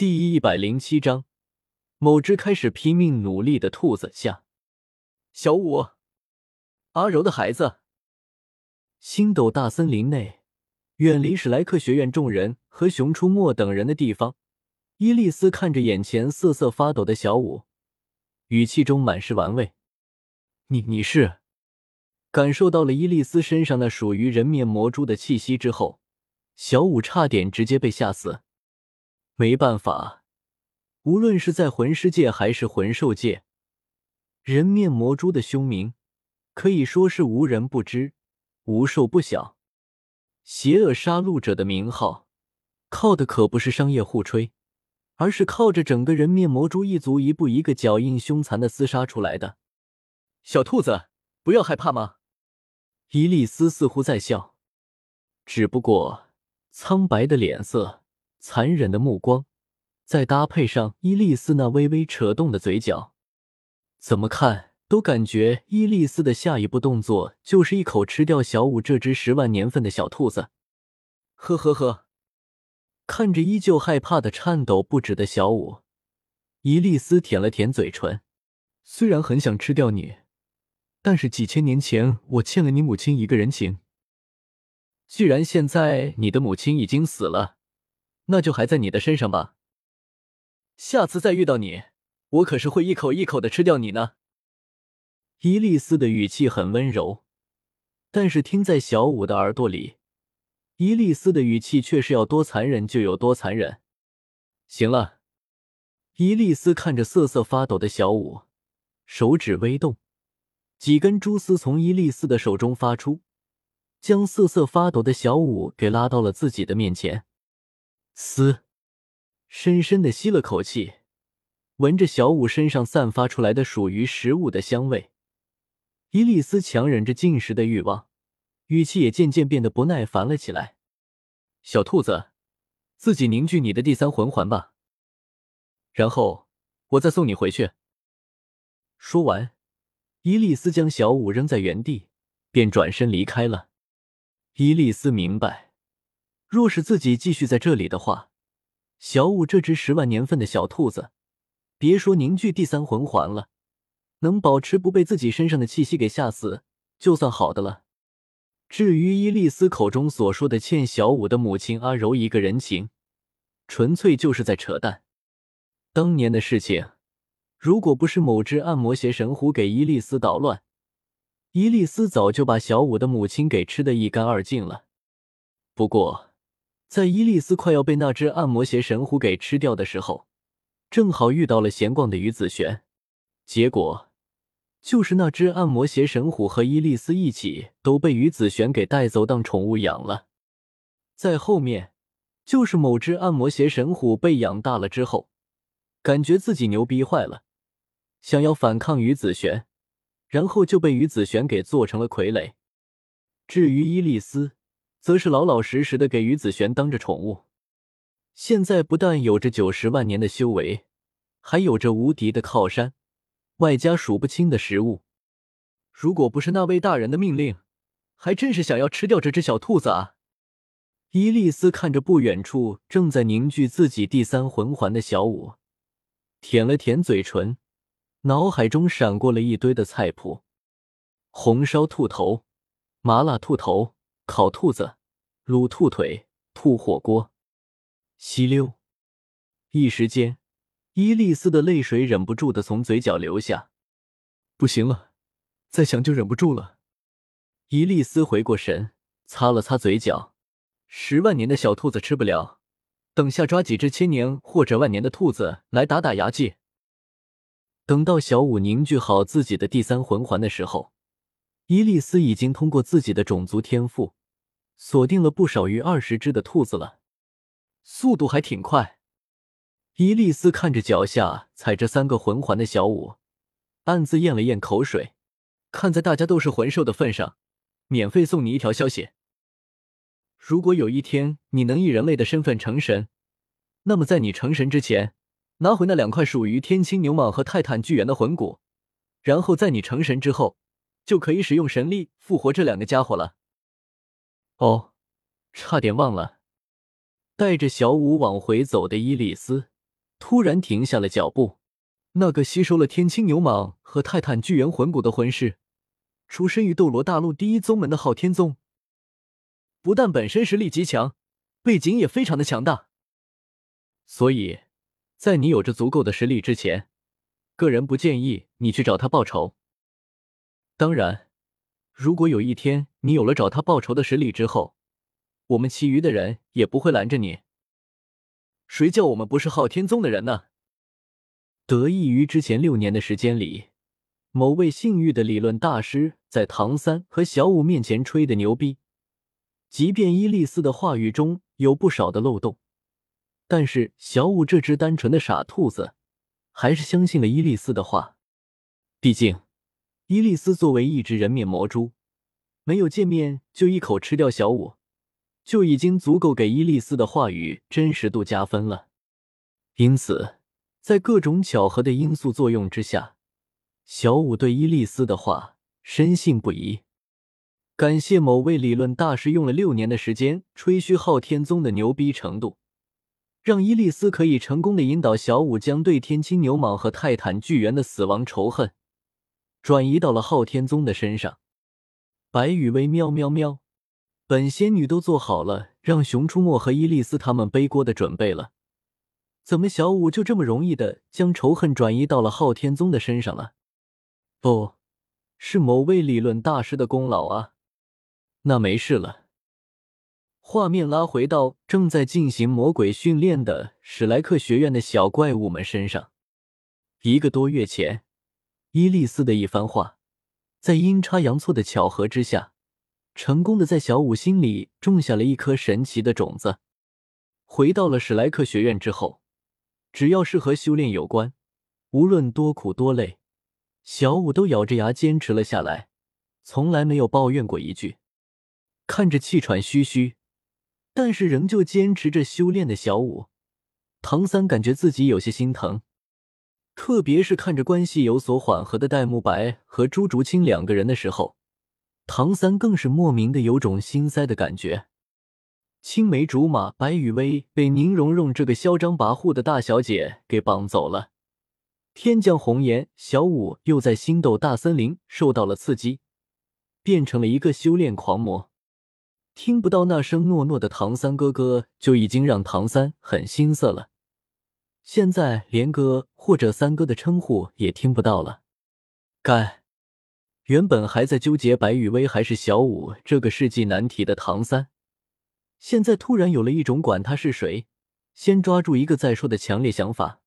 第一百零七章，某只开始拼命努力的兔子下。小五，阿柔的孩子。星斗大森林内，远离史莱克学院众人和熊出没等人的地方，伊丽丝看着眼前瑟瑟发抖的小五，语气中满是玩味。你你是？感受到了伊丽丝身上那属于人面魔蛛的气息之后，小五差点直接被吓死。没办法，无论是在魂师界还是魂兽界，人面魔蛛的凶名可以说是无人不知，无兽不晓。邪恶杀戮者的名号，靠的可不是商业互吹，而是靠着整个人面魔蛛一族一步一个脚印凶残的厮杀出来的。小兔子，不要害怕吗？伊丽丝似乎在笑，只不过苍白的脸色。残忍的目光，再搭配上伊丽丝那微微扯动的嘴角，怎么看都感觉伊丽丝的下一步动作就是一口吃掉小五这只十万年份的小兔子。呵呵呵，看着依旧害怕的颤抖不止的小五，伊丽丝舔了舔嘴唇。虽然很想吃掉你，但是几千年前我欠了你母亲一个人情。既然现在你的母亲已经死了。那就还在你的身上吧。下次再遇到你，我可是会一口一口的吃掉你呢。伊丽丝的语气很温柔，但是听在小五的耳朵里，伊丽丝的语气却是要多残忍就有多残忍。行了，伊丽丝看着瑟瑟发抖的小五，手指微动，几根蛛丝从伊丽丝的手中发出，将瑟瑟发抖的小五给拉到了自己的面前。嘶，深深的吸了口气，闻着小五身上散发出来的属于食物的香味，伊丽丝强忍着进食的欲望，语气也渐渐变得不耐烦了起来。小兔子，自己凝聚你的第三魂环吧，然后我再送你回去。说完，伊丽丝将小五扔在原地，便转身离开了。伊丽丝明白。若是自己继续在这里的话，小五这只十万年份的小兔子，别说凝聚第三魂环了，能保持不被自己身上的气息给吓死，就算好的了。至于伊丽丝口中所说的欠小五的母亲阿柔一个人情，纯粹就是在扯淡。当年的事情，如果不是某只暗魔邪神狐给伊丽丝捣乱，伊丽丝早就把小五的母亲给吃得一干二净了。不过。在伊利斯快要被那只暗魔邪神狐给吃掉的时候，正好遇到了闲逛的于子璇，结果就是那只暗魔邪神虎和伊利斯一起都被于子璇给带走当宠物养了。在后面，就是某只暗魔邪神虎被养大了之后，感觉自己牛逼坏了，想要反抗于子璇，然后就被于子璇给做成了傀儡。至于伊利斯。则是老老实实的给于子璇当着宠物，现在不但有着九十万年的修为，还有着无敌的靠山，外加数不清的食物。如果不是那位大人的命令，还真是想要吃掉这只小兔子啊！伊丽丝看着不远处正在凝聚自己第三魂环的小舞，舔了舔嘴唇，脑海中闪过了一堆的菜谱：红烧兔头、麻辣兔头。烤兔子、卤兔腿、兔火锅，吸溜！一时间，伊丽丝的泪水忍不住的从嘴角流下。不行了，再想就忍不住了。伊丽丝回过神，擦了擦嘴角。十万年的小兔子吃不了，等下抓几只千年或者万年的兔子来打打牙祭。等到小五凝聚好自己的第三魂环的时候，伊丽丝已经通过自己的种族天赋。锁定了不少于二十只的兔子了，速度还挺快。伊丽丝看着脚下踩着三个魂环的小五，暗自咽了咽口水。看在大家都是魂兽的份上，免费送你一条消息：如果有一天你能以人类的身份成神，那么在你成神之前，拿回那两块属于天青牛蟒和泰坦巨猿的魂骨，然后在你成神之后，就可以使用神力复活这两个家伙了。哦，差点忘了。带着小五往回走的伊丽丝，突然停下了脚步。那个吸收了天青牛蟒和泰坦巨猿魂骨的魂师，出身于斗罗大陆第一宗门的昊天宗，不但本身实力极强，背景也非常的强大。所以，在你有着足够的实力之前，个人不建议你去找他报仇。当然，如果有一天你有了找他报仇的实力之后，我们其余的人也不会拦着你。谁叫我们不是昊天宗的人呢？得益于之前六年的时间里，某位信誉的理论大师在唐三和小五面前吹的牛逼，即便伊利斯的话语中有不少的漏洞，但是小五这只单纯的傻兔子，还是相信了伊利斯的话。毕竟，伊利斯作为一只人面魔蛛，没有见面就一口吃掉小五，就已经足够给伊利斯的话语真实度加分了。因此。在各种巧合的因素作用之下，小五对伊利斯的话深信不疑。感谢某位理论大师用了六年的时间吹嘘昊天宗的牛逼程度，让伊利斯可以成功的引导小五将对天青牛蟒和泰坦巨猿的死亡仇恨转移到了昊天宗的身上。白羽薇喵喵喵，本仙女都做好了让熊出没和伊利丝他们背锅的准备了。怎么，小五就这么容易的将仇恨转移到了昊天宗的身上了？不是某位理论大师的功劳啊！那没事了。画面拉回到正在进行魔鬼训练的史莱克学院的小怪物们身上。一个多月前，伊利斯的一番话，在阴差阳错的巧合之下，成功的在小五心里种下了一颗神奇的种子。回到了史莱克学院之后。只要是和修炼有关，无论多苦多累，小五都咬着牙坚持了下来，从来没有抱怨过一句。看着气喘吁吁，但是仍旧坚持着修炼的小五，唐三感觉自己有些心疼。特别是看着关系有所缓和的戴沐白和朱竹清两个人的时候，唐三更是莫名的有种心塞的感觉。青梅竹马白雨薇被宁荣荣这个嚣张跋扈的大小姐给绑走了，天降红颜小舞又在星斗大森林受到了刺激，变成了一个修炼狂魔。听不到那声诺诺的唐三哥哥就已经让唐三很心塞了，现在连哥或者三哥的称呼也听不到了。该原本还在纠结白雨薇还是小舞这个世纪难题的唐三。现在突然有了一种管他是谁，先抓住一个再说的强烈想法。